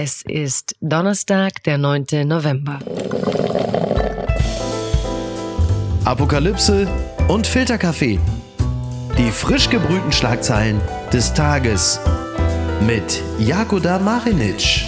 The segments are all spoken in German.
Es ist Donnerstag, der 9. November. Apokalypse und Filterkaffee. Die frisch gebrühten Schlagzeilen des Tages mit Jakoda Marinic.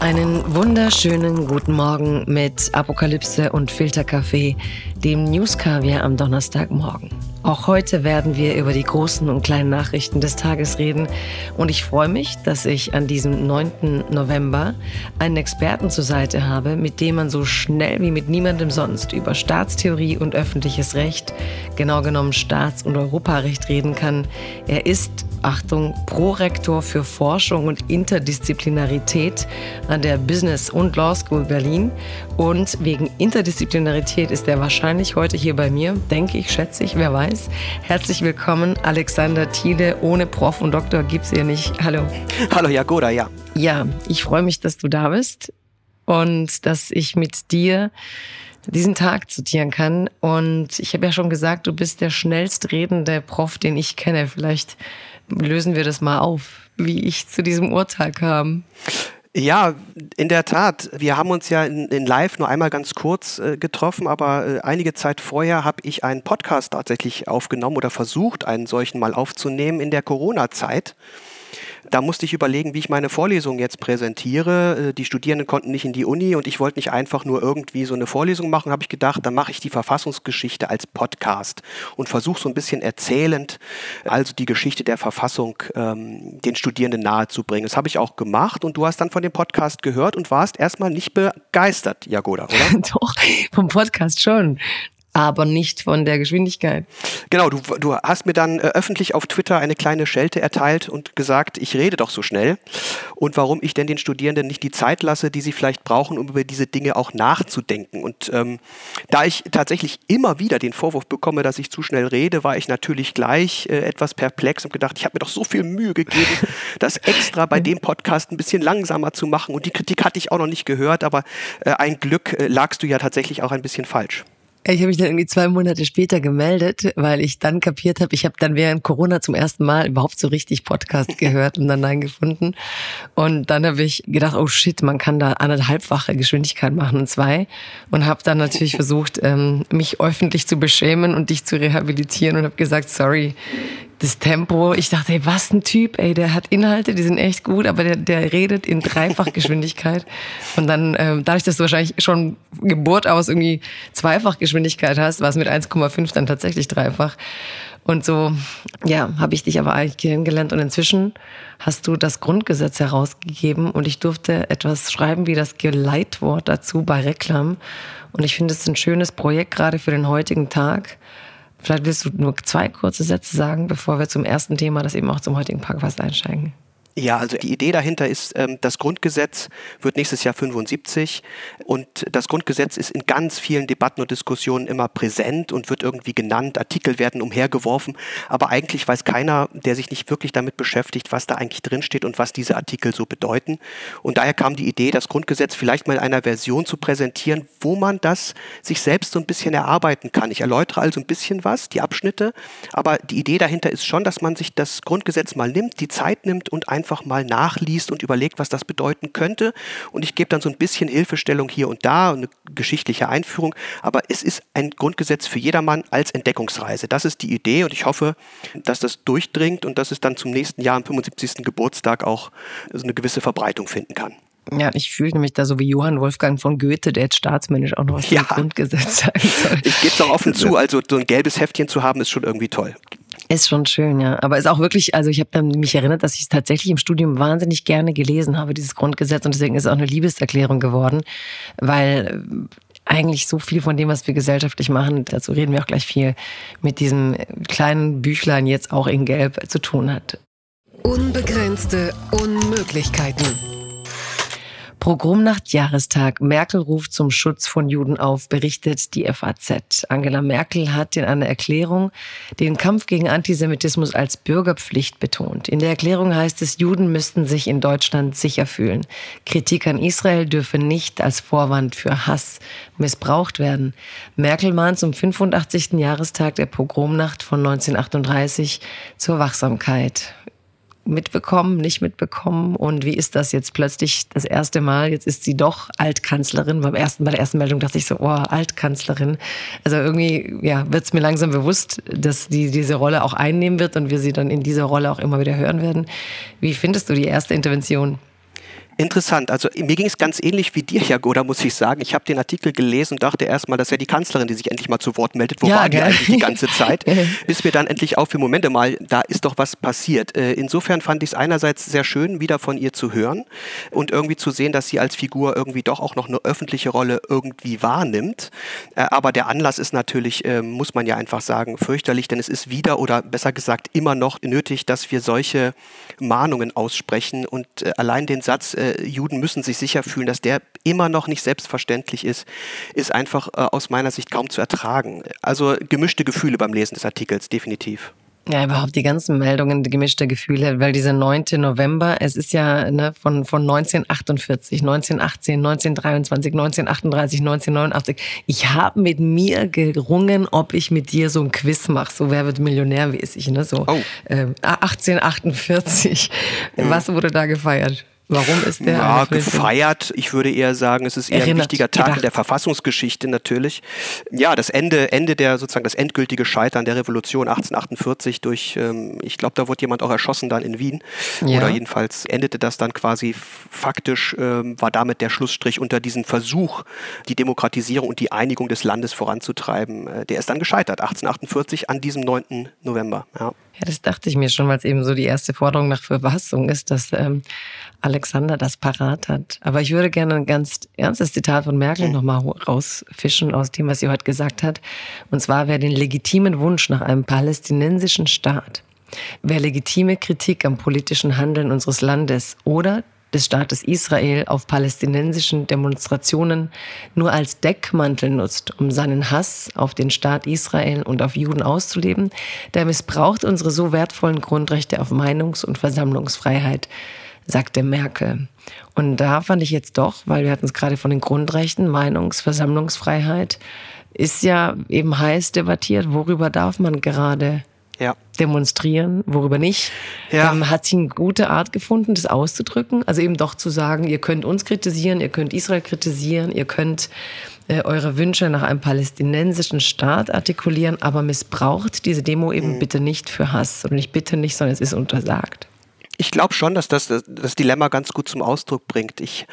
Einen wunderschönen guten Morgen mit Apokalypse und Filterkaffee, dem Newskaviar am Donnerstagmorgen. Auch heute werden wir über die großen und kleinen Nachrichten des Tages reden. Und ich freue mich, dass ich an diesem 9. November einen Experten zur Seite habe, mit dem man so schnell wie mit niemandem sonst über Staatstheorie und öffentliches Recht, genau genommen Staats- und Europarecht reden kann. Er ist Achtung, Prorektor für Forschung und Interdisziplinarität an der Business und Law School Berlin. Und wegen Interdisziplinarität ist er wahrscheinlich heute hier bei mir, denke ich, schätze ich, wer weiß. Herzlich willkommen, Alexander Thiele. Ohne Prof und Doktor gibt es hier nicht. Hallo. Hallo, Jagoda, ja. Ja, ich freue mich, dass du da bist und dass ich mit dir diesen Tag zitieren kann. Und ich habe ja schon gesagt, du bist der schnellst redende Prof, den ich kenne. Vielleicht lösen wir das mal auf, wie ich zu diesem Urteil kam. Ja, in der Tat. Wir haben uns ja in, in Live nur einmal ganz kurz äh, getroffen, aber äh, einige Zeit vorher habe ich einen Podcast tatsächlich aufgenommen oder versucht, einen solchen mal aufzunehmen in der Corona-Zeit. Da musste ich überlegen, wie ich meine Vorlesung jetzt präsentiere. Äh, die Studierenden konnten nicht in die Uni und ich wollte nicht einfach nur irgendwie so eine Vorlesung machen, habe ich gedacht, dann mache ich die Verfassungsgeschichte als Podcast und versuche so ein bisschen erzählend, also die Geschichte der Verfassung ähm, den Studierenden nahezubringen. Das habe ich auch gemacht und du hast dann von dem Podcast gehört und warst erstmal nicht begeistert, Jagoda, oder? Doch, vom Podcast schon aber nicht von der Geschwindigkeit. Genau, du, du hast mir dann äh, öffentlich auf Twitter eine kleine Schelte erteilt und gesagt, ich rede doch so schnell und warum ich denn den Studierenden nicht die Zeit lasse, die sie vielleicht brauchen, um über diese Dinge auch nachzudenken. Und ähm, da ich tatsächlich immer wieder den Vorwurf bekomme, dass ich zu schnell rede, war ich natürlich gleich äh, etwas perplex und gedacht, ich habe mir doch so viel Mühe gegeben, das extra bei dem Podcast ein bisschen langsamer zu machen. Und die Kritik hatte ich auch noch nicht gehört, aber äh, ein Glück äh, lagst du ja tatsächlich auch ein bisschen falsch. Ich habe mich dann irgendwie zwei Monate später gemeldet, weil ich dann kapiert habe, ich habe dann während Corona zum ersten Mal überhaupt so richtig Podcast gehört und dann einen gefunden. Und dann habe ich gedacht, oh shit, man kann da anderthalbfache Geschwindigkeit machen und zwei. Und habe dann natürlich versucht, ähm, mich öffentlich zu beschämen und dich zu rehabilitieren und habe gesagt, sorry, das Tempo. Ich dachte, ey, was ein Typ, ey, der hat Inhalte, die sind echt gut, aber der, der redet in Dreifachgeschwindigkeit. Und dann, ähm, dadurch, dass du wahrscheinlich schon Geburt aus irgendwie Zweifachgeschwindigkeit hast, war es mit 1,5 dann tatsächlich dreifach. Und so, ja, habe ich dich aber eigentlich kennengelernt. Und inzwischen hast du das Grundgesetz herausgegeben und ich durfte etwas schreiben wie das Geleitwort dazu bei Reklam. Und ich finde es ein schönes Projekt gerade für den heutigen Tag Vielleicht willst du nur zwei kurze Sätze sagen, bevor wir zum ersten Thema, das eben auch zum heutigen Podcast einsteigen. Ja, also die Idee dahinter ist, ähm, das Grundgesetz wird nächstes Jahr 75 und das Grundgesetz ist in ganz vielen Debatten und Diskussionen immer präsent und wird irgendwie genannt, Artikel werden umhergeworfen, aber eigentlich weiß keiner, der sich nicht wirklich damit beschäftigt, was da eigentlich drinsteht und was diese Artikel so bedeuten. Und daher kam die Idee, das Grundgesetz vielleicht mal in einer Version zu präsentieren, wo man das sich selbst so ein bisschen erarbeiten kann. Ich erläutere also ein bisschen was, die Abschnitte, aber die Idee dahinter ist schon, dass man sich das Grundgesetz mal nimmt, die Zeit nimmt und einfach einfach mal nachliest und überlegt, was das bedeuten könnte. Und ich gebe dann so ein bisschen Hilfestellung hier und da, eine geschichtliche Einführung. Aber es ist ein Grundgesetz für jedermann als Entdeckungsreise. Das ist die Idee und ich hoffe, dass das durchdringt und dass es dann zum nächsten Jahr am 75. Geburtstag auch so eine gewisse Verbreitung finden kann. Ja, ich fühle mich da so wie Johann Wolfgang von Goethe, der jetzt staatsmännisch auch noch was ja. Grundgesetz sagen soll. Ich gebe es auch offen zu, also so ein gelbes Heftchen zu haben, ist schon irgendwie toll. Ist schon schön, ja. Aber ist auch wirklich, also ich habe mich erinnert, dass ich es tatsächlich im Studium wahnsinnig gerne gelesen habe, dieses Grundgesetz. Und deswegen ist es auch eine Liebeserklärung geworden, weil eigentlich so viel von dem, was wir gesellschaftlich machen, dazu reden wir auch gleich viel, mit diesem kleinen Büchlein jetzt auch in Gelb zu tun hat. Unbegrenzte Unmöglichkeiten. Pogromnacht Jahrestag. Merkel ruft zum Schutz von Juden auf, berichtet die FAZ. Angela Merkel hat in einer Erklärung den Kampf gegen Antisemitismus als Bürgerpflicht betont. In der Erklärung heißt es, Juden müssten sich in Deutschland sicher fühlen. Kritik an Israel dürfe nicht als Vorwand für Hass missbraucht werden. Merkel mahnt zum 85. Jahrestag der Pogromnacht von 1938 zur Wachsamkeit. Mitbekommen, nicht mitbekommen? Und wie ist das jetzt plötzlich das erste Mal? Jetzt ist sie doch Altkanzlerin. Beim ersten, bei der ersten Meldung dachte ich so, oh, Altkanzlerin. Also irgendwie ja, wird es mir langsam bewusst, dass die diese Rolle auch einnehmen wird und wir sie dann in dieser Rolle auch immer wieder hören werden. Wie findest du die erste Intervention? Interessant. Also mir ging es ganz ähnlich wie dir, Jagoda, muss ich sagen. Ich habe den Artikel gelesen und dachte erstmal, das wäre die Kanzlerin, die sich endlich mal zu Wort meldet. Wo ja, war die eigentlich die ganze Zeit? Bis mir dann endlich auf, für Momente mal, da ist doch was passiert. Äh, insofern fand ich es einerseits sehr schön, wieder von ihr zu hören und irgendwie zu sehen, dass sie als Figur irgendwie doch auch noch eine öffentliche Rolle irgendwie wahrnimmt. Äh, aber der Anlass ist natürlich, äh, muss man ja einfach sagen, fürchterlich, denn es ist wieder oder besser gesagt immer noch nötig, dass wir solche Mahnungen aussprechen und allein den Satz, Juden müssen sich sicher fühlen, dass der immer noch nicht selbstverständlich ist, ist einfach äh, aus meiner Sicht kaum zu ertragen. Also gemischte Gefühle beim Lesen des Artikels, definitiv. Ja, überhaupt die ganzen Meldungen, die gemischte Gefühle, weil dieser 9. November, es ist ja ne, von, von 1948, 1918, 1923, 1938, 1989. Ich habe mit mir gerungen, ob ich mit dir so ein Quiz mache, so wer wird Millionär mäßig, ne? So oh. äh, 1848. Mhm. Was wurde da gefeiert? Warum ist der? Ja, gefeiert. Ich würde eher sagen, es ist eher Erinnert, ein wichtiger Tag in der Verfassungsgeschichte natürlich. Ja, das Ende, Ende der sozusagen das endgültige Scheitern der Revolution 1848 durch, ähm, ich glaube, da wurde jemand auch erschossen dann in Wien. Ja. Oder jedenfalls endete das dann quasi faktisch, ähm, war damit der Schlussstrich unter diesen Versuch, die Demokratisierung und die Einigung des Landes voranzutreiben. Äh, der ist dann gescheitert, 1848 an diesem 9. November. Ja. Ja, das dachte ich mir schon, weil es eben so die erste Forderung nach Verfassung ist, dass ähm, Alexander das parat hat. Aber ich würde gerne ein ganz ernstes Zitat von Merkel nochmal rausfischen aus dem, was sie heute gesagt hat. Und zwar, wer den legitimen Wunsch nach einem palästinensischen Staat, wer legitime Kritik am politischen Handeln unseres Landes oder des Staates Israel auf palästinensischen Demonstrationen nur als Deckmantel nutzt, um seinen Hass auf den Staat Israel und auf Juden auszuleben, der missbraucht unsere so wertvollen Grundrechte auf Meinungs- und Versammlungsfreiheit, sagte Merkel. Und da fand ich jetzt doch, weil wir hatten es gerade von den Grundrechten, Meinungs-, Versammlungsfreiheit, ist ja eben heiß debattiert, worüber darf man gerade ja. demonstrieren, worüber nicht. Ja. Ähm, hat sie eine gute Art gefunden, das auszudrücken. Also eben doch zu sagen, ihr könnt uns kritisieren, ihr könnt Israel kritisieren, ihr könnt äh, eure Wünsche nach einem palästinensischen Staat artikulieren, aber missbraucht diese Demo eben mhm. bitte nicht für Hass. Und nicht bitte nicht, sondern es ist untersagt. Ich glaube schon, dass das, das Dilemma ganz gut zum Ausdruck bringt. Ich,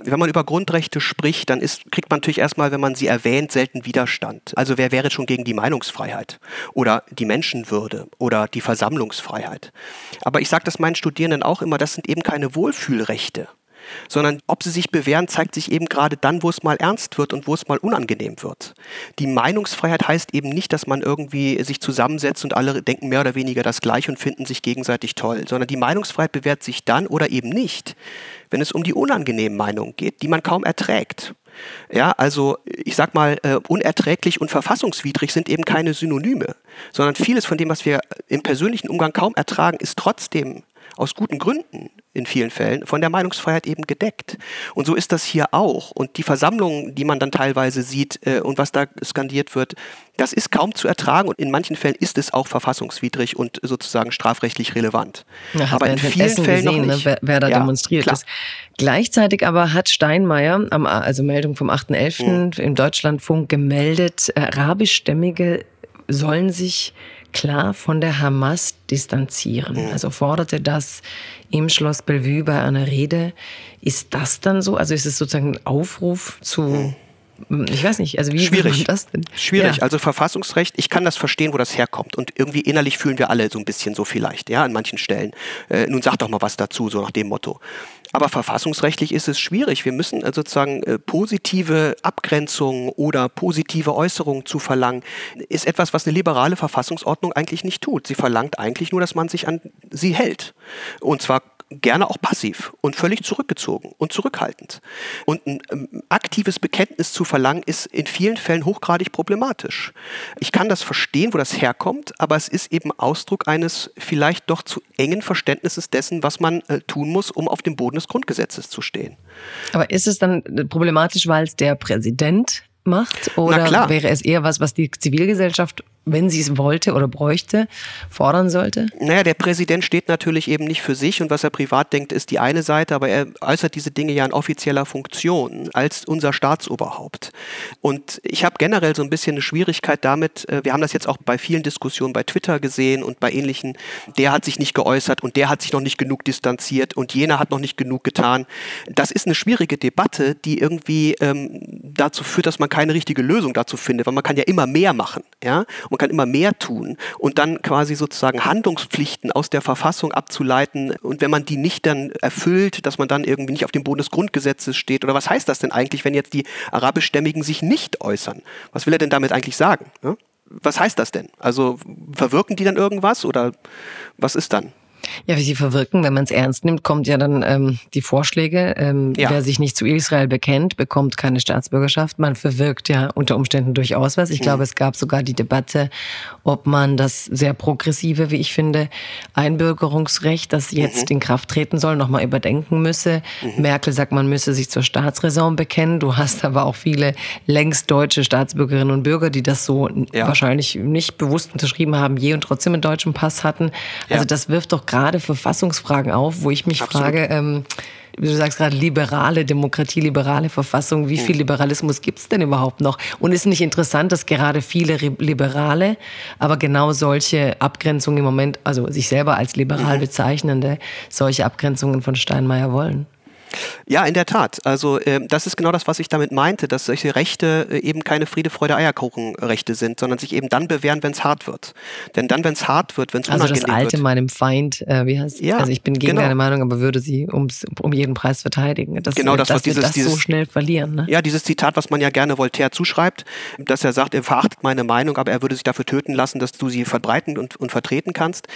wenn man über Grundrechte spricht, dann ist, kriegt man natürlich erstmal, wenn man sie erwähnt, selten Widerstand. Also wer wäre schon gegen die Meinungsfreiheit oder die Menschenwürde oder die Versammlungsfreiheit? Aber ich sage das meinen Studierenden auch immer, das sind eben keine Wohlfühlrechte sondern ob sie sich bewähren, zeigt sich eben gerade dann, wo es mal ernst wird und wo es mal unangenehm wird. Die Meinungsfreiheit heißt eben nicht, dass man irgendwie sich zusammensetzt und alle denken mehr oder weniger das Gleiche und finden sich gegenseitig toll, sondern die Meinungsfreiheit bewährt sich dann oder eben nicht, wenn es um die unangenehmen Meinungen geht, die man kaum erträgt. Ja, also ich sag mal, uh, unerträglich und verfassungswidrig sind eben keine Synonyme, sondern vieles von dem, was wir im persönlichen Umgang kaum ertragen, ist trotzdem aus guten Gründen in vielen Fällen von der Meinungsfreiheit eben gedeckt. Und so ist das hier auch. Und die Versammlungen, die man dann teilweise sieht äh, und was da skandiert wird, das ist kaum zu ertragen und in manchen Fällen ist es auch verfassungswidrig und sozusagen strafrechtlich relevant. Ja, aber in vielen Fällen gesehen, noch nicht. Ne, wer, wer, da ja, demonstriert klar. ist. Gleichzeitig aber hat Steinmeier, also Meldung vom 8.11. Mhm. im Deutschlandfunk gemeldet, äh, arabischstämmige sollen sich klar von der Hamas distanzieren. Mhm. Also forderte das im Schloss Bellevue bei einer Rede. Ist das dann so? Also ist es sozusagen ein Aufruf zu mhm ich weiß nicht, also wie Schwierig. das denn? Schwierig. Ja. Also Verfassungsrecht, ich kann das verstehen, wo das herkommt. Und irgendwie innerlich fühlen wir alle so ein bisschen so vielleicht, ja, an manchen Stellen. Äh, nun sag doch mal was dazu, so nach dem Motto. Aber verfassungsrechtlich ist es schwierig. Wir müssen also sozusagen äh, positive Abgrenzungen oder positive Äußerungen zu verlangen, ist etwas, was eine liberale Verfassungsordnung eigentlich nicht tut. Sie verlangt eigentlich nur, dass man sich an sie hält. Und zwar gerne auch passiv und völlig zurückgezogen und zurückhaltend. Und ein ähm, aktives Bekenntnis zu verlangen, ist in vielen Fällen hochgradig problematisch. Ich kann das verstehen, wo das herkommt, aber es ist eben Ausdruck eines vielleicht doch zu engen Verständnisses dessen, was man äh, tun muss, um auf dem Boden des Grundgesetzes zu stehen. Aber ist es dann problematisch, weil es der Präsident macht? Oder wäre es eher was, was die Zivilgesellschaft wenn sie es wollte oder bräuchte, fordern sollte? Naja, der Präsident steht natürlich eben nicht für sich und was er privat denkt, ist die eine Seite, aber er äußert diese Dinge ja in offizieller Funktion als unser Staatsoberhaupt. Und ich habe generell so ein bisschen eine Schwierigkeit damit, äh, wir haben das jetzt auch bei vielen Diskussionen bei Twitter gesehen und bei ähnlichen, der hat sich nicht geäußert und der hat sich noch nicht genug distanziert und jener hat noch nicht genug getan. Das ist eine schwierige Debatte, die irgendwie ähm, dazu führt, dass man keine richtige Lösung dazu findet, weil man kann ja immer mehr machen. Ja? Und man kann immer mehr tun und dann quasi sozusagen Handlungspflichten aus der Verfassung abzuleiten und wenn man die nicht dann erfüllt, dass man dann irgendwie nicht auf dem Boden des Grundgesetzes steht oder was heißt das denn eigentlich, wenn jetzt die arabischstämmigen sich nicht äußern? Was will er denn damit eigentlich sagen? Ne? Was heißt das denn? Also verwirken die dann irgendwas oder was ist dann? Ja, wie sie verwirken, wenn man es ernst nimmt, kommt ja dann ähm, die Vorschläge. Ähm, ja. Wer sich nicht zu Israel bekennt, bekommt keine Staatsbürgerschaft. Man verwirkt ja unter Umständen durchaus was. Ich mhm. glaube, es gab sogar die Debatte, ob man das sehr progressive, wie ich finde, Einbürgerungsrecht, das jetzt mhm. in Kraft treten soll, nochmal überdenken müsse. Mhm. Merkel sagt, man müsse sich zur Staatsräson bekennen. Du hast aber auch viele längst deutsche Staatsbürgerinnen und Bürger, die das so ja. wahrscheinlich nicht bewusst unterschrieben haben, je und trotzdem einen deutschen Pass hatten. Also ja. das wirft doch gerade Verfassungsfragen auf, wo ich mich Absolut. frage, ähm, wie du sagst gerade, liberale Demokratie, liberale Verfassung, wie viel hm. Liberalismus gibt es denn überhaupt noch? Und ist nicht interessant, dass gerade viele Liberale, aber genau solche Abgrenzungen im Moment, also sich selber als liberal mhm. bezeichnende, solche Abgrenzungen von Steinmeier wollen? Ja, in der Tat. Also äh, das ist genau das, was ich damit meinte, dass solche Rechte äh, eben keine Friede, Freude, Eierkuchenrechte sind, sondern sich eben dann bewähren, wenn es hart wird. Denn dann, wenn es hart wird, wenn es Also das alte wird, meinem Feind, äh, wie heißt ja, Also ich bin gegen genau. deine Meinung, aber würde sie ums, um jeden Preis verteidigen. Das, genau das, was dieses, das dieses, so schnell verlieren. Ne? Ja, dieses Zitat, was man ja gerne Voltaire zuschreibt, dass er sagt, er verachtet meine Meinung, aber er würde sich dafür töten lassen, dass du sie verbreiten und, und vertreten kannst.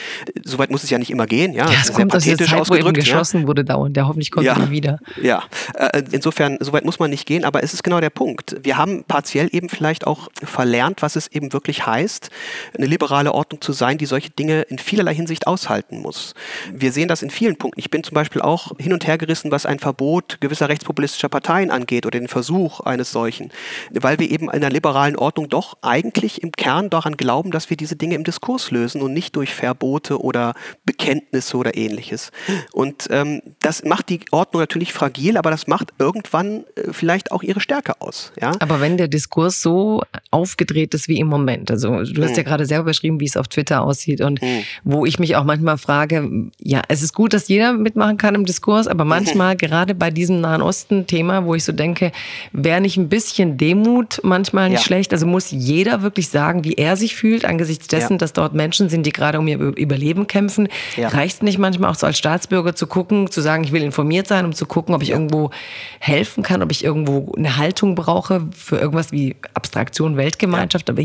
Soweit muss es ja nicht immer gehen. Ja, ja es kommt aus der Zeit, wo eben geschossen ja. wurde dauernd. Der hoffentlich kommt ja. nie wieder. Ja, äh, insofern, soweit muss man nicht gehen, aber es ist genau der Punkt. Wir haben partiell eben vielleicht auch verlernt, was es eben wirklich heißt, eine liberale Ordnung zu sein, die solche Dinge in vielerlei Hinsicht aushalten muss. Wir sehen das in vielen Punkten. Ich bin zum Beispiel auch hin und her gerissen, was ein Verbot gewisser rechtspopulistischer Parteien angeht oder den Versuch eines solchen, weil wir eben in einer liberalen Ordnung doch eigentlich im Kern daran glauben, dass wir diese Dinge im Diskurs lösen und nicht durch Verbote oder Bekenntnisse oder ähnliches. Und ähm, das macht die Ordnung natürlich fragil, aber das macht irgendwann äh, vielleicht auch ihre Stärke aus. Ja? Aber wenn der Diskurs so aufgedreht ist wie im Moment, also du hast hm. ja gerade selber beschrieben, wie es auf Twitter aussieht und hm. wo ich mich auch manchmal frage, ja, es ist gut, dass jeder mitmachen kann im Diskurs, aber manchmal, mhm. gerade bei diesem Nahen Osten-Thema, wo ich so denke, wäre nicht ein bisschen Demut manchmal nicht ja. schlecht? Also muss jeder wirklich sagen, wie er sich fühlt, angesichts dessen, ja. dass dort Menschen sind, die gerade um ihr Überleben kämpfen. Reicht es nicht manchmal auch so als Staatsbürger zu gucken, zu sagen, ich will informiert sein, um zu gucken, ob ich irgendwo helfen kann, ob ich irgendwo eine Haltung brauche für irgendwas wie Abstraktion, Weltgemeinschaft. Aber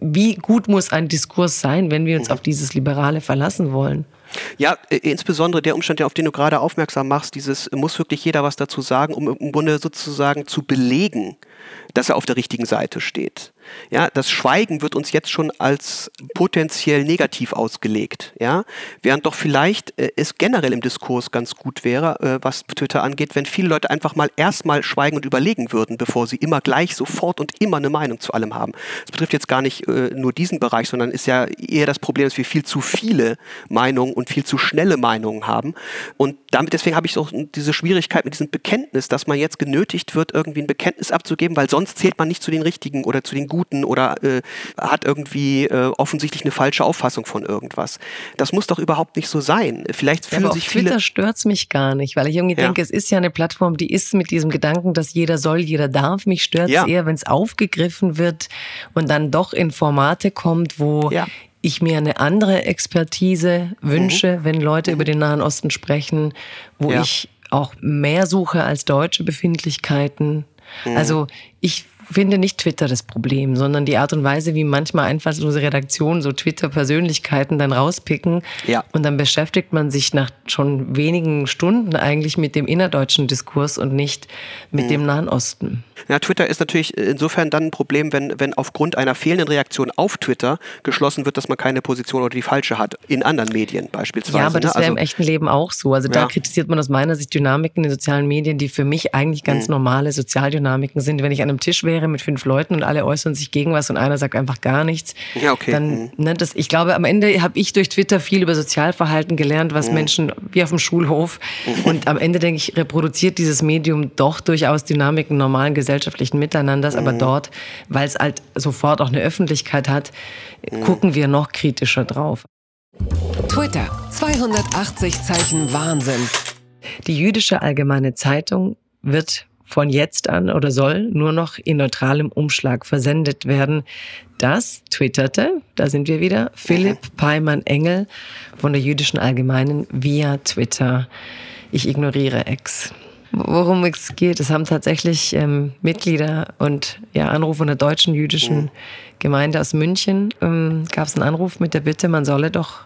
wie gut muss ein Diskurs sein, wenn wir uns mhm. auf dieses Liberale verlassen wollen? Ja, äh, insbesondere der Umstand, auf den du gerade aufmerksam machst, dieses muss wirklich jeder was dazu sagen, um im Grunde sozusagen zu belegen, dass er auf der richtigen Seite steht. Ja, das Schweigen wird uns jetzt schon als potenziell negativ ausgelegt. Ja, während doch vielleicht äh, es generell im Diskurs ganz gut wäre, äh, was Twitter angeht, wenn viele Leute einfach mal erstmal schweigen und überlegen würden, bevor sie immer gleich sofort und immer eine Meinung zu allem haben. Das betrifft jetzt gar nicht äh, nur diesen Bereich, sondern ist ja eher das Problem, dass wir viel zu viele Meinungen und viel zu schnelle Meinungen haben. Und damit deswegen habe ich auch diese Schwierigkeit mit diesem Bekenntnis, dass man jetzt genötigt wird, irgendwie ein Bekenntnis abzugeben, weil sonst zählt man nicht zu den richtigen oder zu den Guten oder äh, hat irgendwie äh, offensichtlich eine falsche Auffassung von irgendwas. Das muss doch überhaupt nicht so sein. Vielleicht fühlen ja, aber sich auf Twitter stört's mich gar nicht, weil ich irgendwie ja. denke, es ist ja eine Plattform, die ist mit diesem Gedanken, dass jeder soll, jeder darf. Mich stört's ja. eher, wenn es aufgegriffen wird und dann doch in Formate kommt, wo ja ich mir eine andere Expertise wünsche, mhm. wenn Leute mhm. über den Nahen Osten sprechen, wo ja. ich auch mehr suche als deutsche Befindlichkeiten. Mhm. Also ich finde nicht Twitter das Problem, sondern die Art und Weise, wie manchmal einfallslose Redaktionen so Twitter-Persönlichkeiten dann rauspicken. Ja. Und dann beschäftigt man sich nach schon wenigen Stunden eigentlich mit dem innerdeutschen Diskurs und nicht mit mhm. dem Nahen Osten. Ja, Twitter ist natürlich insofern dann ein Problem, wenn, wenn aufgrund einer fehlenden Reaktion auf Twitter geschlossen wird, dass man keine Position oder die falsche hat. In anderen Medien beispielsweise. Ja, aber das wäre ne? also, im echten Leben auch so. Also da ja. kritisiert man aus meiner Sicht Dynamiken in den sozialen Medien, die für mich eigentlich ganz mhm. normale Sozialdynamiken sind. Wenn ich an einem Tisch wäre, wäre mit fünf Leuten und alle äußern sich gegen was und einer sagt einfach gar nichts, Ja, okay. dann, Mhm. ne, das, ich glaube, am Ende habe ich durch Twitter viel über Sozialverhalten gelernt, was Menschen wie auf dem Schulhof. Und am Ende denke ich, reproduziert dieses Medium doch durchaus Dynamiken normalen gesellschaftlichen Miteinanders. Aber dort, weil es halt sofort auch eine Öffentlichkeit hat, gucken wir noch kritischer drauf. Twitter. 280 Zeichen Wahnsinn. Die jüdische Allgemeine Zeitung wird von jetzt an oder soll nur noch in neutralem Umschlag versendet werden. Das twitterte, da sind wir wieder, Philipp Peimann-Engel von der jüdischen Allgemeinen via Twitter. Ich ignoriere Ex. Worum es geht, es haben tatsächlich ähm, Mitglieder und ja, Anruf von der deutschen jüdischen Gemeinde aus München. Ähm, Gab es einen Anruf mit der Bitte, man solle doch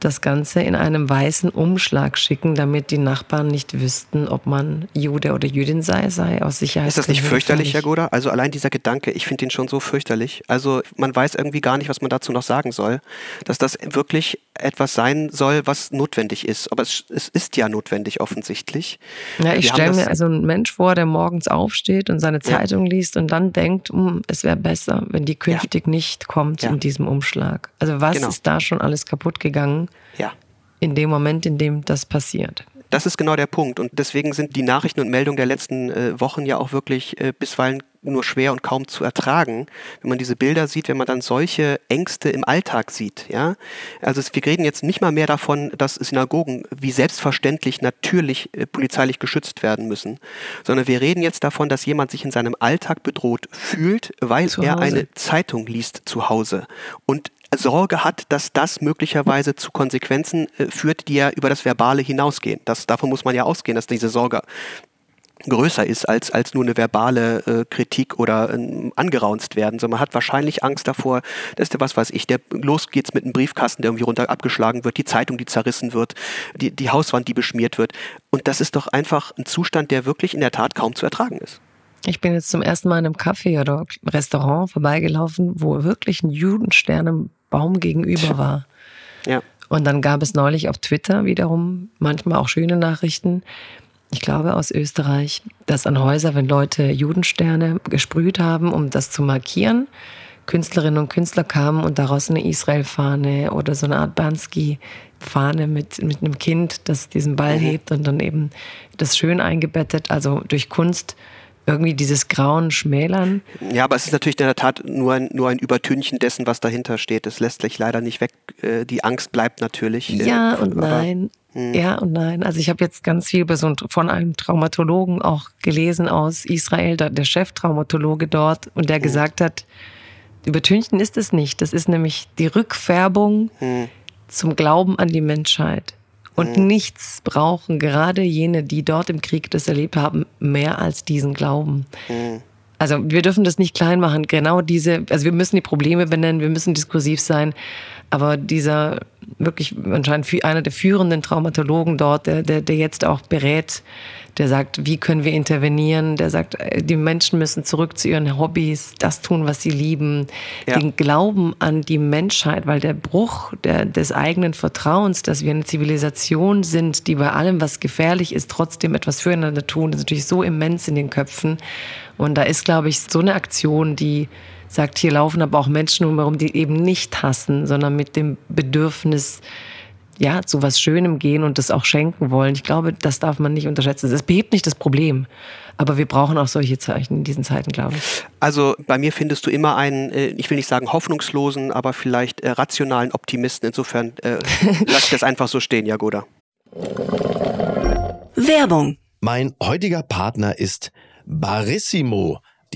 das Ganze in einem weißen Umschlag schicken, damit die Nachbarn nicht wüssten, ob man Jude oder Jüdin sei, sei aus Sicherheit. Ist das nicht fürchterlich, Herr Goda? Also allein dieser Gedanke, ich finde den schon so fürchterlich. Also man weiß irgendwie gar nicht, was man dazu noch sagen soll, dass das wirklich etwas sein soll, was notwendig ist. Aber es, es ist ja notwendig offensichtlich. Ja, ich stelle mir also einen Mensch vor, der morgens aufsteht und seine Zeitung liest und dann denkt, "Hm, es wäre besser, wenn die künftig nicht kommt Ja. in diesem Umschlag. Also was Genau. ist da schon alles kaputt gegangen Ja. in dem Moment, in dem das passiert? Das ist genau der Punkt. Und deswegen sind die Nachrichten und Meldungen der letzten äh, Wochen ja auch wirklich äh, bisweilen nur schwer und kaum zu ertragen, wenn man diese Bilder sieht, wenn man dann solche Ängste im Alltag sieht. Ja? Also es, wir reden jetzt nicht mal mehr davon, dass Synagogen wie selbstverständlich natürlich äh, polizeilich geschützt werden müssen, sondern wir reden jetzt davon, dass jemand sich in seinem Alltag bedroht fühlt, weil er eine Zeitung liest zu Hause und Sorge hat, dass das möglicherweise zu Konsequenzen äh, führt, die ja über das Verbale hinausgehen. Das, davon muss man ja ausgehen, dass diese Sorge größer ist als, als nur eine verbale äh, Kritik oder ähm, angeraunzt werden, sondern man hat wahrscheinlich Angst davor, dass der, was weiß ich, der los geht's mit einem Briefkasten, der irgendwie runter abgeschlagen wird, die Zeitung, die zerrissen wird, die, die Hauswand, die beschmiert wird. Und das ist doch einfach ein Zustand, der wirklich in der Tat kaum zu ertragen ist. Ich bin jetzt zum ersten Mal in einem Café oder Restaurant vorbeigelaufen, wo wirklich ein Judenstern im Baum gegenüber war. Ja. Und dann gab es neulich auf Twitter wiederum manchmal auch schöne Nachrichten, ich glaube aus Österreich, dass an Häuser, wenn Leute Judensterne gesprüht haben, um das zu markieren, Künstlerinnen und Künstler kamen und daraus eine Israel-Fahne oder so eine Art Bansky-Fahne mit, mit einem Kind, das diesen Ball hebt und dann eben das schön eingebettet, also durch Kunst irgendwie dieses Grauen schmälern. Ja, aber es ist natürlich in der Tat nur ein, nur ein Übertünchen dessen, was dahinter steht. Es lässt sich leider nicht weg. Äh, Die Angst bleibt natürlich. äh, Ja und aber- nein. Ja und nein. Also ich habe jetzt ganz viel so von einem Traumatologen auch gelesen aus Israel, der Cheftraumatologe dort, und der gesagt hat, übertünchen ist es nicht. Das ist nämlich die Rückfärbung zum Glauben an die Menschheit. Und nichts brauchen gerade jene, die dort im Krieg das erlebt haben, mehr als diesen Glauben. Also wir dürfen das nicht klein machen. Genau diese, also wir müssen die Probleme benennen, wir müssen diskursiv sein. Aber dieser wirklich anscheinend einer der führenden Traumatologen dort, der, der, der jetzt auch berät, der sagt, wie können wir intervenieren, der sagt, äh, die Menschen müssen zurück zu ihren Hobbys, das tun, was sie lieben, Ja. den Glauben an die Menschheit, weil der Bruch der, des eigenen Vertrauens, dass wir eine Zivilisation sind, die bei allem, was gefährlich ist, trotzdem etwas füreinander tun, ist natürlich so immens in den Köpfen. Und da ist, glaube ich, so eine Aktion, die sagt, hier laufen aber auch Menschen umherum, die eben nicht hassen, sondern mit dem Bedürfnis, ja, zu was Schönem gehen und das auch schenken wollen. Ich glaube, das darf man nicht unterschätzen. Es behebt nicht das Problem. Aber wir brauchen auch solche Zeichen in diesen Zeiten, glaube ich. Also bei mir findest du immer einen, äh, ich will nicht sagen hoffnungslosen, aber vielleicht äh, rationalen Optimisten. Insofern äh, lass ich das einfach so stehen, Jagoda. Werbung. Mein heutiger Partner ist Barissimo,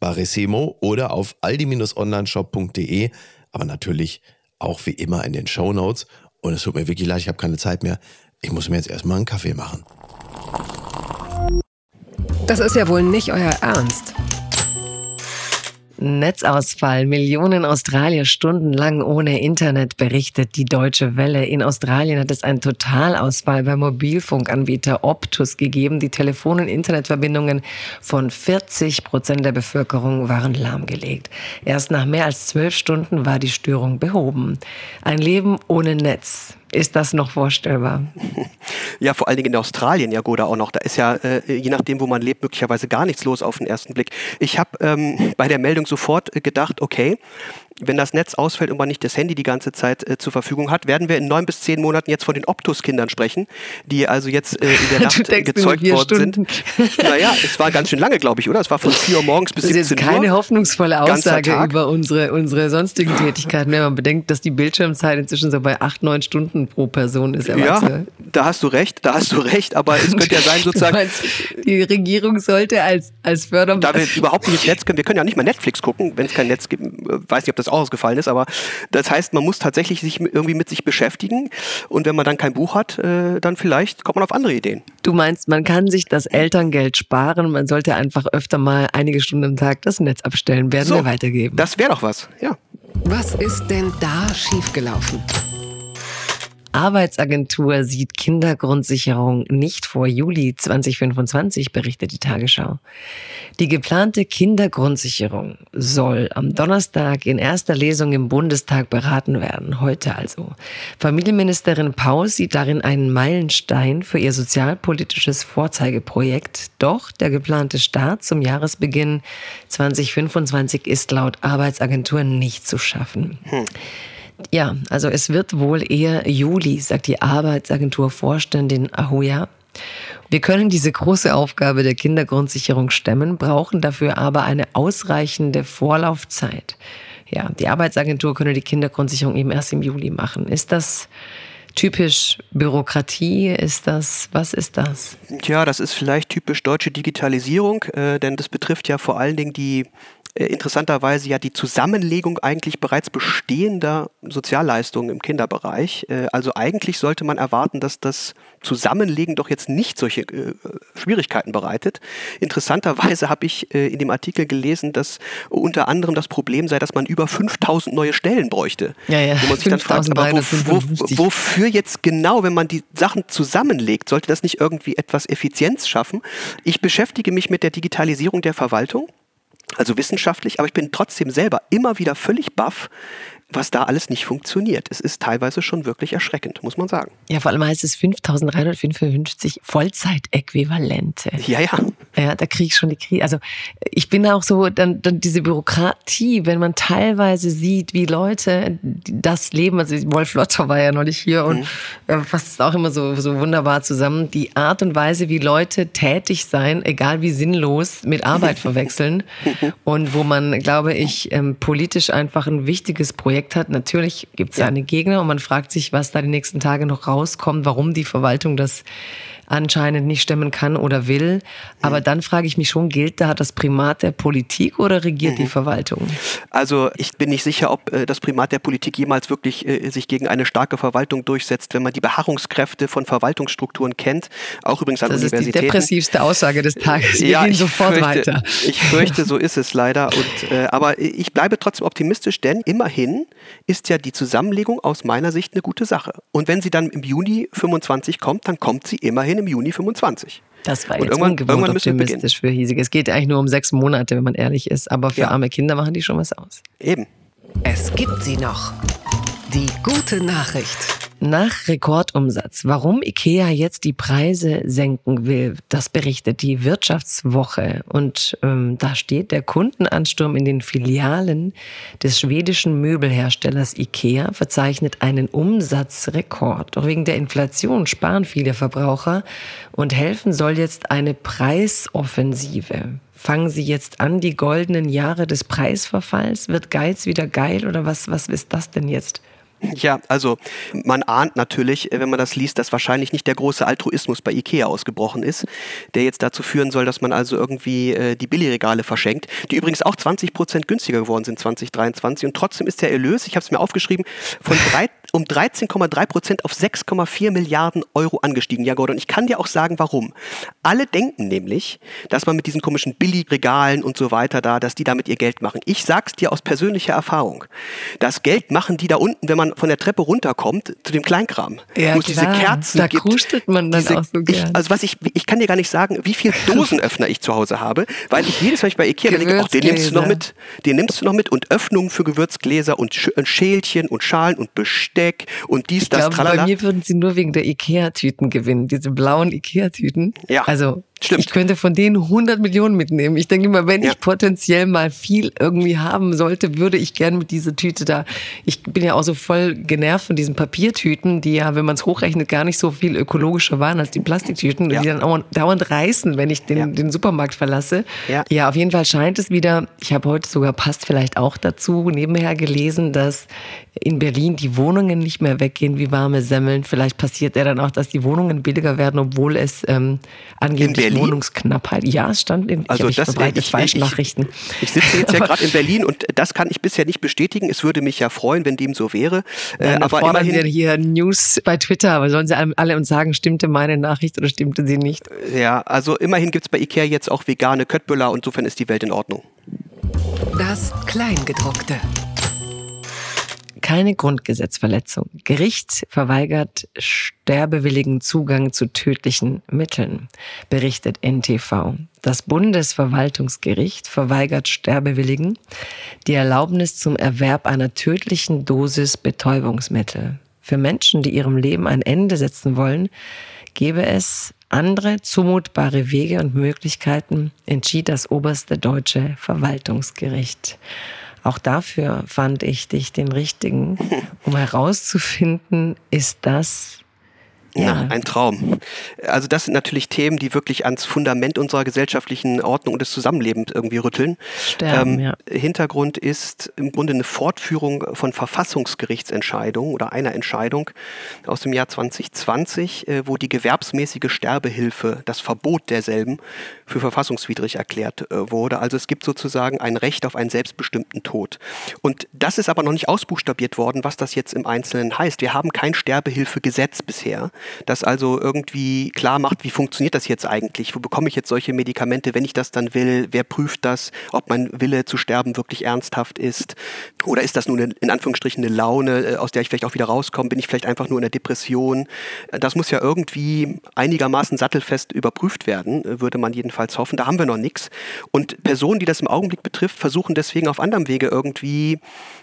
Barissimo oder auf aldi-onlineshop.de, aber natürlich auch wie immer in den Show Notes. Und es tut mir wirklich leid, ich habe keine Zeit mehr. Ich muss mir jetzt erstmal einen Kaffee machen. Das ist ja wohl nicht euer Ernst. Netzausfall. Millionen Australier stundenlang ohne Internet, berichtet die Deutsche Welle. In Australien hat es einen Totalausfall beim Mobilfunkanbieter Optus gegeben. Die Telefon- und Internetverbindungen von 40 Prozent der Bevölkerung waren lahmgelegt. Erst nach mehr als zwölf Stunden war die Störung behoben. Ein Leben ohne Netz. Ist das noch vorstellbar? Ja, vor allen Dingen in Australien, ja, Goda auch noch. Da ist ja, äh, je nachdem, wo man lebt, möglicherweise gar nichts los auf den ersten Blick. Ich habe ähm, bei der Meldung sofort äh, gedacht, okay, wenn das Netz ausfällt und man nicht das Handy die ganze Zeit äh, zur Verfügung hat, werden wir in neun bis zehn Monaten jetzt von den Optus-Kindern sprechen, die also jetzt äh, in der Nacht äh, gezeugt worden Stunden. sind. Naja, es war ganz schön lange, glaube ich, oder? Es war von 4 Uhr morgens bis 17 Uhr. Das ist jetzt keine hoffnungsvolle Aussage über unsere, unsere sonstigen Tätigkeiten, wenn man bedenkt, dass die Bildschirmzeit inzwischen so bei acht, neun Stunden pro Person ist. Erwachsene. Ja, da hast du recht, da hast du recht, aber es könnte ja sein, sozusagen. Die Regierung sollte als, als Förderung. Da wir überhaupt nicht Netz können, wir können ja nicht mal Netflix gucken, wenn es kein Netz gibt. Weiß nicht, ob das das auch ausgefallen ist, aber das heißt, man muss tatsächlich sich irgendwie mit sich beschäftigen und wenn man dann kein Buch hat, äh, dann vielleicht kommt man auf andere Ideen. Du meinst, man kann sich das Elterngeld sparen, man sollte einfach öfter mal einige Stunden am Tag das Netz abstellen, werden so, wir weitergeben. Das wäre doch was, ja. Was ist denn da schiefgelaufen? Arbeitsagentur sieht Kindergrundsicherung nicht vor Juli 2025, berichtet die Tagesschau. Die geplante Kindergrundsicherung soll am Donnerstag in erster Lesung im Bundestag beraten werden, heute also. Familienministerin Paus sieht darin einen Meilenstein für ihr sozialpolitisches Vorzeigeprojekt. Doch der geplante Start zum Jahresbeginn 2025 ist laut Arbeitsagentur nicht zu schaffen. Hm. Ja, also es wird wohl eher Juli, sagt die Arbeitsagentur-Vorständin Ahoya. Wir können diese große Aufgabe der Kindergrundsicherung stemmen, brauchen dafür aber eine ausreichende Vorlaufzeit. Ja, die Arbeitsagentur könne die Kindergrundsicherung eben erst im Juli machen. Ist das typisch Bürokratie? Ist das, was ist das? Ja, das ist vielleicht typisch deutsche Digitalisierung, äh, denn das betrifft ja vor allen Dingen die interessanterweise ja die Zusammenlegung eigentlich bereits bestehender Sozialleistungen im Kinderbereich. Äh, also eigentlich sollte man erwarten, dass das Zusammenlegen doch jetzt nicht solche äh, Schwierigkeiten bereitet. Interessanterweise habe ich in dem Artikel gelesen, dass unter anderem das Problem sei, dass man über 5000 neue Stellen bräuchte. Ja, ja. Wo man sich dann fragt, aber wo, wo, wofür jetzt genau, wenn man die Sachen zusammenlegt, sollte das nicht irgendwie etwas Effizienz schaffen? Ich beschäftige mich mit der Digitalisierung der Verwaltung also wissenschaftlich, aber ich bin trotzdem selber immer wieder völlig baff, was da alles nicht funktioniert. Es ist teilweise schon wirklich erschreckend, muss man sagen. Ja, vor allem heißt es 5355 Vollzeitäquivalente. Ja, ja. Ja, da kriege ich schon die Krise. Also ich bin auch so, dann, dann diese Bürokratie, wenn man teilweise sieht, wie Leute das leben. Also Wolf Lotter war ja neulich hier und mhm. fasst es auch immer so, so wunderbar zusammen. Die Art und Weise, wie Leute tätig sein, egal wie sinnlos, mit Arbeit verwechseln. und wo man, glaube ich, ähm, politisch einfach ein wichtiges Projekt Projekt hat. Natürlich gibt es ja. eine Gegner und man fragt sich, was da die nächsten Tage noch rauskommt, warum die Verwaltung das anscheinend nicht stemmen kann oder will. Aber mhm. dann frage ich mich schon, gilt da das Primat der Politik oder regiert mhm. die Verwaltung? Also ich bin nicht sicher, ob äh, das Primat der Politik jemals wirklich äh, sich gegen eine starke Verwaltung durchsetzt, wenn man die Beharrungskräfte von Verwaltungsstrukturen kennt, auch übrigens an das Universitäten. Das ist die depressivste Aussage des Tages. Wir ja, gehen sofort fürchte, weiter. Ich fürchte, so ist es leider. Und, äh, aber ich bleibe trotzdem optimistisch, denn immerhin ist ja die Zusammenlegung aus meiner Sicht eine gute Sache. Und wenn sie dann im Juni 25 kommt, dann kommt sie immerhin Beginn im Juni 25. Das war jetzt irgendwann, ungewohnt irgendwann optimistisch für Hiesig. Es geht eigentlich nur um sechs Monate, wenn man ehrlich ist. Aber für ja. arme Kinder machen die schon was aus. Eben. Es gibt sie noch. Die gute Nachricht. Nach Rekordumsatz, warum IKEA jetzt die Preise senken will, das berichtet die Wirtschaftswoche. Und ähm, da steht, der Kundenansturm in den Filialen des schwedischen Möbelherstellers IKEA verzeichnet einen Umsatzrekord. Doch wegen der Inflation sparen viele Verbraucher und helfen soll jetzt eine Preisoffensive. Fangen Sie jetzt an, die goldenen Jahre des Preisverfalls? Wird Geiz wieder geil oder was, was ist das denn jetzt? Ja, also man ahnt natürlich, äh, wenn man das liest, dass wahrscheinlich nicht der große Altruismus bei Ikea ausgebrochen ist, der jetzt dazu führen soll, dass man also irgendwie äh, die Billigregale verschenkt, die übrigens auch 20 Prozent günstiger geworden sind 2023 und trotzdem ist der Erlös, ich habe es mir aufgeschrieben, von um 13,3 Prozent auf 6,4 Milliarden Euro angestiegen. Ja, Gordon, ich kann dir auch sagen, warum. Alle denken nämlich, dass man mit diesen komischen Billigregalen und so weiter da, dass die damit ihr Geld machen. Ich sag's dir aus persönlicher Erfahrung. Das Geld machen die da unten, wenn man von der Treppe runterkommt zu dem Kleinkram. Ja, Wo es diese Kerzen da gibt. krustet man dann Diese, auch so gern. ich, also was ich, ich kann dir gar nicht sagen, wie viel Dosenöffner ich zu Hause habe, weil ich jedes Mal bei Ikea bin, denke, ach, den nimmst du noch mit, den nimmst du noch mit und Öffnungen für Gewürzgläser und Sch und Schälchen und Schalen und Besteck und dies, Ich das, glaube, bei tralala. mir würden sie nur wegen der Ikea-Tüten gewinnen, diese blauen Ikea-Tüten. Ja, Also stimmt. ich könnte von denen 100 Millionen mitnehmen. Ich denke immer, wenn Ja. ich potenziell mal viel irgendwie haben sollte, würde ich gerne mit dieser Tüte da. Ich bin ja auch so voll genervt von diesen Papiertüten, die ja, wenn man es hochrechnet, gar nicht so viel ökologischer waren als die Plastiktüten, Ja. die dann dauernd, dauernd reißen, wenn ich den, Ja. den Supermarkt verlasse. Ja. ja, auf jeden Fall scheint es wieder, ich habe heute sogar passt vielleicht auch dazu, nebenher gelesen, dass in Berlin die Wohnungen nicht mehr weggehen wie warme Semmeln. Vielleicht passiert ja dann auch, dass die Wohnungen billiger werden, obwohl es ähm, angeblich Berlin? Wohnungsknappheit. Ja, es stand in Also ich, das- ich verbreite ich- Falschnachrichten. Ich, ich sitze jetzt ja gerade in Berlin und das kann ich bisher nicht bestätigen. Es würde mich ja freuen, wenn dem so wäre. Äh, aber fordern wir immerhin, hier News bei Twitter, aber sollen sie alle- alle uns sagen, stimmte meine Nachricht oder stimmte sie nicht? ja, also immerhin gibt es bei Ikea jetzt auch vegane Köttböller und insofern ist die Welt in Ordnung. Das Kleingedruckte. Keine Grundgesetzverletzung. Gericht verweigert sterbewilligen Zugang zu tödlichen Mitteln, berichtet NTV. Das Bundesverwaltungsgericht verweigert Sterbewilligen die Erlaubnis zum Erwerb einer tödlichen Dosis Betäubungsmittel. Für Menschen, die ihrem Leben ein Ende setzen wollen, gebe es andere zumutbare Wege und Möglichkeiten, entschied das oberste deutsche Verwaltungsgericht. Auch dafür fand ich dich den richtigen, um herauszufinden, ist das Ja, ein Traum. Also das sind natürlich Themen, die wirklich ans Fundament unserer gesellschaftlichen Ordnung und des Zusammenlebens irgendwie rütteln. Sterben, ja. Hintergrund ist im Grunde eine Fortführung von Verfassungsgerichtsentscheidungen oder einer Entscheidung aus dem Jahr 2020, äh, wo die gewerbsmäßige Sterbehilfe, das Verbot derselben, für verfassungswidrig erklärt äh, wurde. Also es gibt sozusagen ein Recht auf einen selbstbestimmten Tod. Und das ist aber noch nicht ausbuchstabiert worden, was das jetzt im Einzelnen heißt. Wir haben kein Sterbehilfegesetz bisher, das also irgendwie klar macht, wie funktioniert das jetzt eigentlich? Wo bekomme ich jetzt solche Medikamente, wenn ich das dann will? Wer prüft das, ob mein Wille zu sterben wirklich ernsthaft ist? Oder ist das nur eine, in Anführungsstrichen eine Laune, äh, aus der ich vielleicht auch wieder rauskomme? Bin ich vielleicht einfach nur in einer Depression? Äh, Das muss ja irgendwie einigermaßen sattelfest überprüft werden, äh, würde man jedenfalls hoffen. Da haben wir noch nichts. Und Personen, die das im Augenblick betrifft, versuchen deswegen auf anderem Wege irgendwie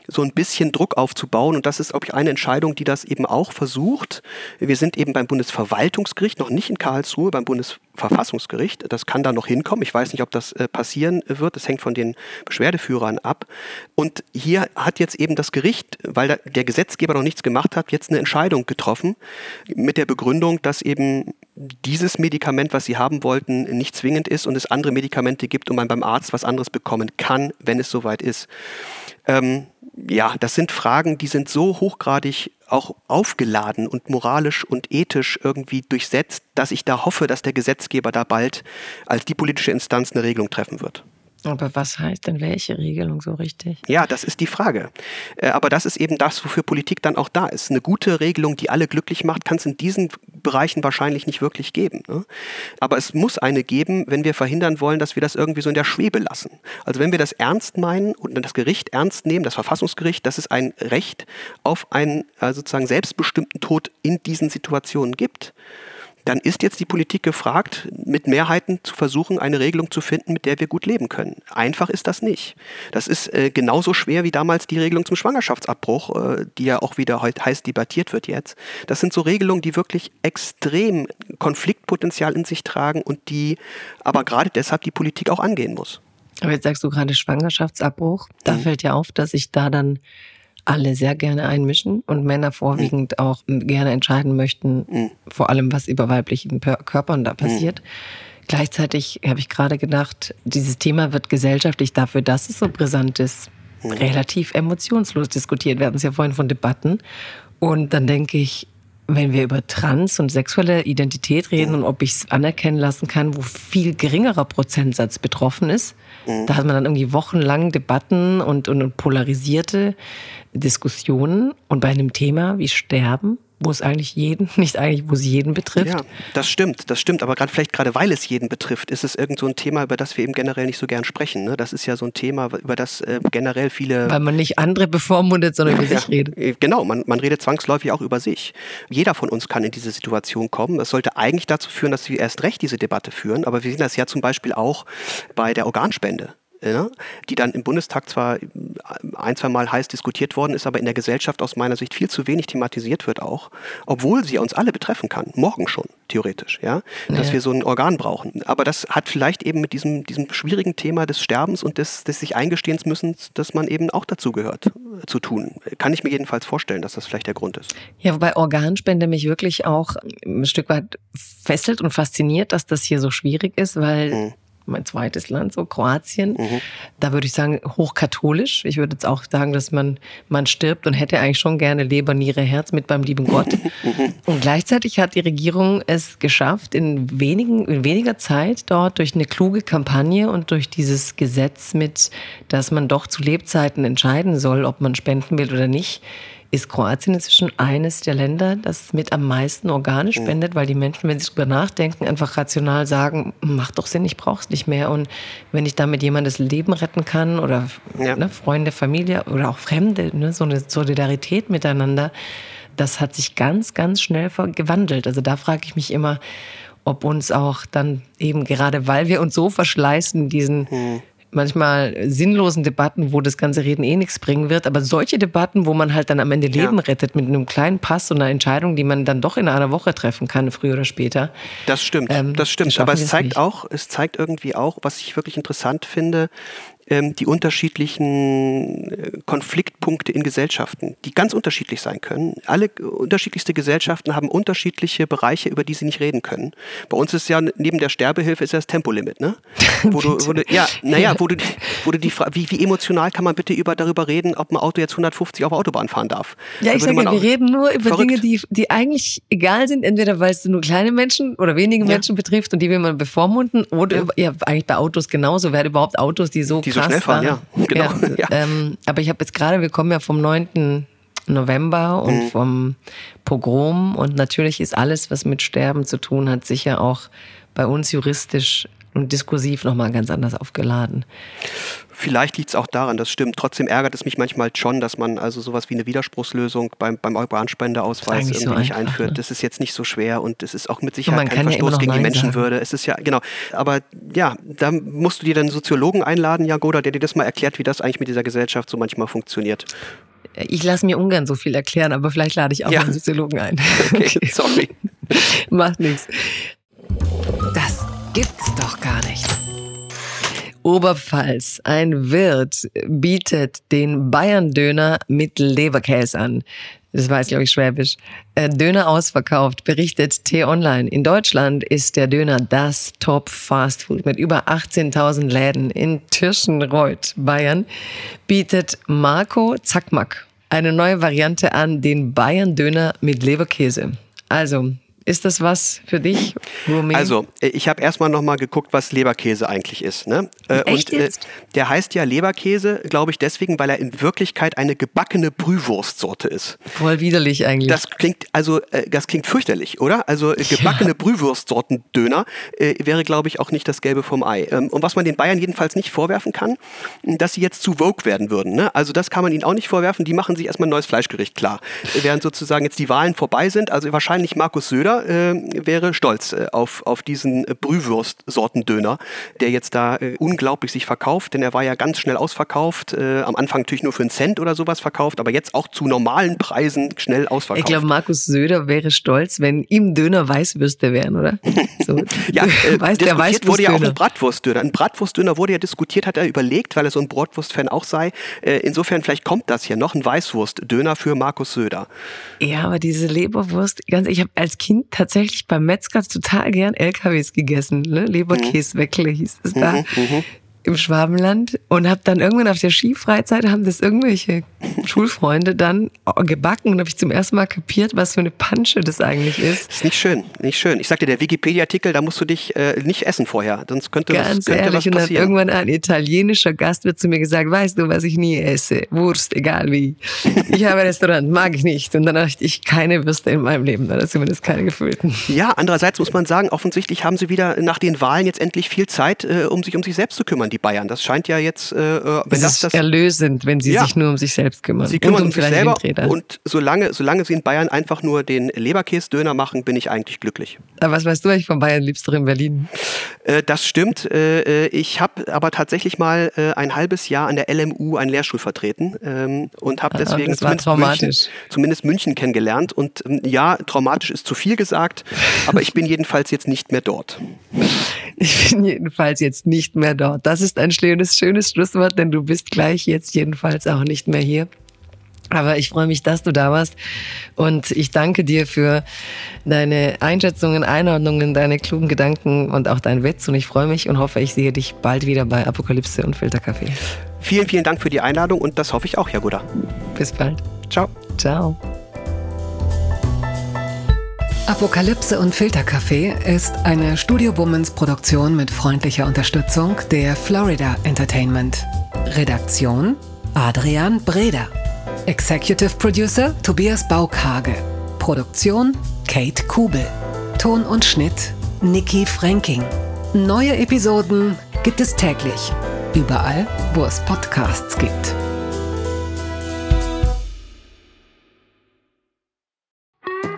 so ein bisschen Druck aufzubauen. Und das ist, glaube ich, eine Entscheidung, die das eben auch versucht. Wir sind eben beim Bundesverwaltungsgericht, noch nicht in Karlsruhe, beim Bundesverfassungsgericht. Das kann da noch hinkommen. Ich weiß nicht, ob das äh, passieren wird. Das hängt von den Beschwerdeführern ab. Und hier hat jetzt eben das Gericht, weil der Gesetzgeber noch nichts gemacht hat, jetzt eine Entscheidung getroffen mit der Begründung, dass eben dieses Medikament, was sie haben wollten, nicht zwingend ist und es andere Medikamente gibt und man beim Arzt was anderes bekommen kann, wenn es soweit ist. Ähm, ja, das sind Fragen, die sind so hochgradig auch aufgeladen und moralisch und ethisch irgendwie durchsetzt, dass ich da hoffe, dass der Gesetzgeber da bald als die politische Instanz eine Regelung treffen wird. Aber was heißt denn welche Regelung so richtig? Ja, das ist die Frage. Äh, Aber das ist eben das, wofür Politik dann auch da ist. Eine gute Regelung, die alle glücklich macht, kann es in diesen Bereichen wahrscheinlich nicht wirklich geben. ne? Aber es muss eine geben, wenn wir verhindern wollen, dass wir das irgendwie so in der Schwebe lassen. Also wenn wir das ernst meinen und das Gericht ernst nehmen, das Verfassungsgericht, dass es ein Recht auf einen äh, sozusagen selbstbestimmten Tod in diesen Situationen gibt, dann ist jetzt die Politik gefragt, mit Mehrheiten zu versuchen, eine Regelung zu finden, mit der wir gut leben können. Einfach ist das nicht. Das ist äh, genauso schwer wie damals die Regelung zum Schwangerschaftsabbruch, äh, die ja auch wieder heute heiß debattiert wird jetzt. Das sind so Regelungen, die wirklich extrem Konfliktpotenzial in sich tragen und die aber gerade deshalb die Politik auch angehen muss. Aber jetzt sagst du gerade Schwangerschaftsabbruch. Da mhm. fällt ja auf, dass sich da dann alle sehr gerne einmischen und Männer vorwiegend mhm. auch gerne entscheiden möchten, mhm. vor allem was über weiblichen Körpern da passiert. Mhm. Gleichzeitig habe ich gerade gedacht, dieses Thema wird gesellschaftlich dafür, dass es so brisant ist, relativ emotionslos diskutiert. Wir hatten es ja vorhin von Debatten. Und dann denke ich, wenn wir über Trans- und sexuelle Identität reden und ob ich es anerkennen lassen kann, wo viel geringerer Prozentsatz betroffen ist, da hat man dann irgendwie wochenlang Debatten und, und, und polarisierte Diskussionen. Und bei einem Thema wie Sterben wo es eigentlich jeden, nicht eigentlich, wo es jeden betrifft. Ja, das stimmt, das stimmt. Aber gerade vielleicht gerade weil es jeden betrifft, ist es irgend so ein Thema, über das wir eben generell nicht so gern sprechen. Ne? Das ist ja so ein Thema, über das äh, generell viele. Weil man nicht andere bevormundet, sondern über ja, sich redet. Äh, genau, man, man redet zwangsläufig auch über sich. Jeder von uns kann in diese Situation kommen. Das sollte eigentlich dazu führen, dass wir erst recht diese Debatte führen. Aber wir sehen das ja zum Beispiel auch bei der Organspende die dann im Bundestag zwar ein, zwei Mal heiß diskutiert worden ist, aber in der Gesellschaft aus meiner Sicht viel zu wenig thematisiert wird auch, obwohl sie uns alle betreffen kann, morgen schon, theoretisch, ja, dass ja. wir so ein Organ brauchen. Aber das hat vielleicht eben mit diesem, diesem schwierigen Thema des Sterbens und des, des sich eingestehens müssen, dass man eben auch dazu gehört, zu tun. Kann ich mir jedenfalls vorstellen, dass das vielleicht der Grund ist. Ja, wobei Organspende mich wirklich auch ein Stück weit fesselt und fasziniert, dass das hier so schwierig ist, weil mhm mein zweites Land, so Kroatien. Mhm. Da würde ich sagen, hochkatholisch. Ich würde jetzt auch sagen, dass man, man stirbt und hätte eigentlich schon gerne Leber, Niere, Herz mit beim lieben Gott. Und gleichzeitig hat die Regierung es geschafft, in, wenigen, in weniger Zeit dort durch eine kluge Kampagne und durch dieses Gesetz mit, dass man doch zu Lebzeiten entscheiden soll, ob man spenden will oder nicht, ist Kroatien inzwischen eines der Länder, das mit am meisten Organe spendet, weil die Menschen, wenn sie darüber nachdenken, einfach rational sagen, macht doch Sinn, ich brauche es nicht mehr. Und wenn ich damit jemandes Leben retten kann oder ja. ne, Freunde, Familie oder auch Fremde, ne, so eine Solidarität miteinander, das hat sich ganz, ganz schnell gewandelt. Also da frage ich mich immer, ob uns auch dann eben gerade, weil wir uns so verschleißen, diesen hm manchmal sinnlosen Debatten, wo das ganze Reden eh nichts bringen wird, aber solche Debatten, wo man halt dann am Ende Leben ja. rettet mit einem kleinen Pass und einer Entscheidung, die man dann doch in einer Woche treffen kann, früher oder später. Das stimmt, ähm, das stimmt. Aber es zeigt auch, es zeigt irgendwie auch, was ich wirklich interessant finde, ähm, die unterschiedlichen äh, Konfliktpunkte in Gesellschaften, die ganz unterschiedlich sein können. Alle unterschiedlichste Gesellschaften haben unterschiedliche Bereiche, über die sie nicht reden können. Bei uns ist ja neben der Sterbehilfe ist ja das Tempolimit, ne? Wo du, wo du, ja, naja, wo du, wo du die Frage, wie, wie emotional kann man bitte über, darüber reden, ob ein Auto jetzt 150 auf der Autobahn fahren darf? Ja, ich sage, wir reden nur über verrückt. Dinge, die, die eigentlich egal sind, entweder weil es nur kleine Menschen oder wenige ja. Menschen betrifft und die will man bevormunden oder ja. Über, ja, eigentlich bei Autos genauso. Wer hat überhaupt Autos, die so die so schnell fahren, ja. Genau. Ja, ja. Ähm, aber ich habe jetzt gerade, wir kommen ja vom 9. November und mhm. vom Pogrom und natürlich ist alles, was mit Sterben zu tun hat, sicher auch bei uns juristisch und diskursiv nochmal ganz anders aufgeladen. Vielleicht liegt es auch daran, das stimmt. Trotzdem ärgert es mich manchmal schon, dass man also sowas wie eine Widerspruchslösung beim, beim Organspendeausweis irgendwie so nicht einführt. Ne? Das ist jetzt nicht so schwer und es ist auch mit Sicherheit kein Verstoß ja gegen die Menschenwürde. Es ist ja, genau. Aber ja, da musst du dir dann einen Soziologen einladen, Jagoda, der dir das mal erklärt, wie das eigentlich mit dieser Gesellschaft so manchmal funktioniert. Ich lasse mir ungern so viel erklären, aber vielleicht lade ich auch ja. einen Soziologen ein. Okay, sorry. Macht nichts. Oberpfalz. Ein Wirt bietet den Bayern-Döner mit Leberkäse an. Das weiß, glaube ich, Schwäbisch. Äh, Döner ausverkauft, berichtet T-Online. In Deutschland ist der Döner das Top-Fastfood mit über 18.000 Läden. In Tirschenreuth, Bayern, bietet Marco Zackmack eine neue Variante an, den Bayern-Döner mit Leberkäse. Also, ist das was für dich, Romain? Also, äh, ich habe erstmal nochmal geguckt, was Leberkäse eigentlich ist. Ne? Äh, Echt und äh, der heißt ja Leberkäse, glaube ich, deswegen, weil er in Wirklichkeit eine gebackene Brühwurstsorte ist. Voll widerlich eigentlich. Das klingt also, das klingt fürchterlich, oder? Also gebackene ja. Brühwurstsorten-Döner äh, wäre, glaube ich, auch nicht das Gelbe vom Ei. Ähm, und was man den Bayern jedenfalls nicht vorwerfen kann, dass sie jetzt zu Vogue werden würden. Ne? Also das kann man ihnen auch nicht vorwerfen. Die machen sich erstmal ein neues Fleischgericht klar. Während sozusagen jetzt die Wahlen vorbei sind, also wahrscheinlich Markus Söder Söder äh, wäre stolz äh, auf, auf diesen äh, Brühwurst-Sorten-Döner, der jetzt da äh, unglaublich sich verkauft, denn er war ja ganz schnell ausverkauft. Äh, am Anfang natürlich nur für einen Cent oder sowas verkauft, aber jetzt auch zu normalen Preisen schnell ausverkauft. Ich glaube, Markus Söder wäre stolz, wenn ihm Döner Weißwürste wären, oder? So, ja, äh, weiß, der Weißwurstdöner. wurde ja auch ein Bratwurstdöner. Ein Bratwurstdöner wurde ja diskutiert, hat er überlegt, weil er so ein Bratwurst-Fan auch sei. Insofern, vielleicht kommt das hier noch, ein Weißwurstdöner für Markus Söder. Ja, aber diese Leberwurst, ganz, ich habe als Kind tatsächlich beim Metzger total gern LKWs gegessen. Ne? Leberkäsweckle hieß es da. Mhm, mhm im Schwabenland und habe dann irgendwann auf der Skifreizeit haben das irgendwelche Schulfreunde dann gebacken und habe ich zum ersten Mal kapiert, was für eine Pansche das eigentlich ist. Das ist nicht schön, nicht schön. Ich sagte, der Wikipedia-Artikel, da musst du dich äh, nicht essen vorher, sonst könnte Ganz was, könnte ehrlich, was und passieren. dann irgendwann ein italienischer Gast wird zu mir gesagt, weißt du, was ich nie esse? Wurst, egal wie. Ich habe ein Restaurant, mag ich nicht. Und dann dachte ich, keine Würste in meinem Leben, oder zumindest keine gefüllten. Ja, andererseits muss man sagen, offensichtlich haben sie wieder nach den Wahlen jetzt endlich viel Zeit, äh, um sich um sich selbst zu kümmern die Bayern. Das scheint ja jetzt, äh, äh wenn das, das ist erlösend, wenn sie ja. sich nur um sich selbst kümmern. Sie kümmern um sich selber und solange, solange sie in Bayern einfach nur den Leberkäse-Döner machen, bin ich eigentlich glücklich. Aber was weißt du eigentlich von Bayern? Liebst du in Berlin? Äh, das stimmt. Äh, äh ich habe aber tatsächlich mal äh, ein halbes Jahr an der LMU einen Lehrstuhl vertreten ähm, und habe ah, deswegen zumindest München, zumindest München kennengelernt. Und ähm, ja, traumatisch ist zu viel gesagt, aber ich bin jedenfalls jetzt nicht mehr dort. Ich bin jedenfalls jetzt nicht mehr dort. Das ist ein schönes, schönes Schlusswort, denn du bist gleich jetzt jedenfalls auch nicht mehr hier. Aber ich freue mich, dass du da warst und ich danke dir für deine Einschätzungen, Einordnungen, deine klugen Gedanken und auch dein Witz. Und ich freue mich und hoffe, ich sehe dich bald wieder bei Apokalypse und Filterkaffee. Vielen, vielen Dank für die Einladung und das hoffe ich auch, Herr Guda. Bis bald. Ciao. Ciao. Apokalypse und Filterkaffee ist eine Studio Womans Produktion mit freundlicher Unterstützung der Florida Entertainment. Redaktion Adrian Breder. Executive Producer Tobias Baukage. Produktion Kate Kubel. Ton und Schnitt Nikki Franking. Neue Episoden gibt es täglich. Überall, wo es Podcasts gibt.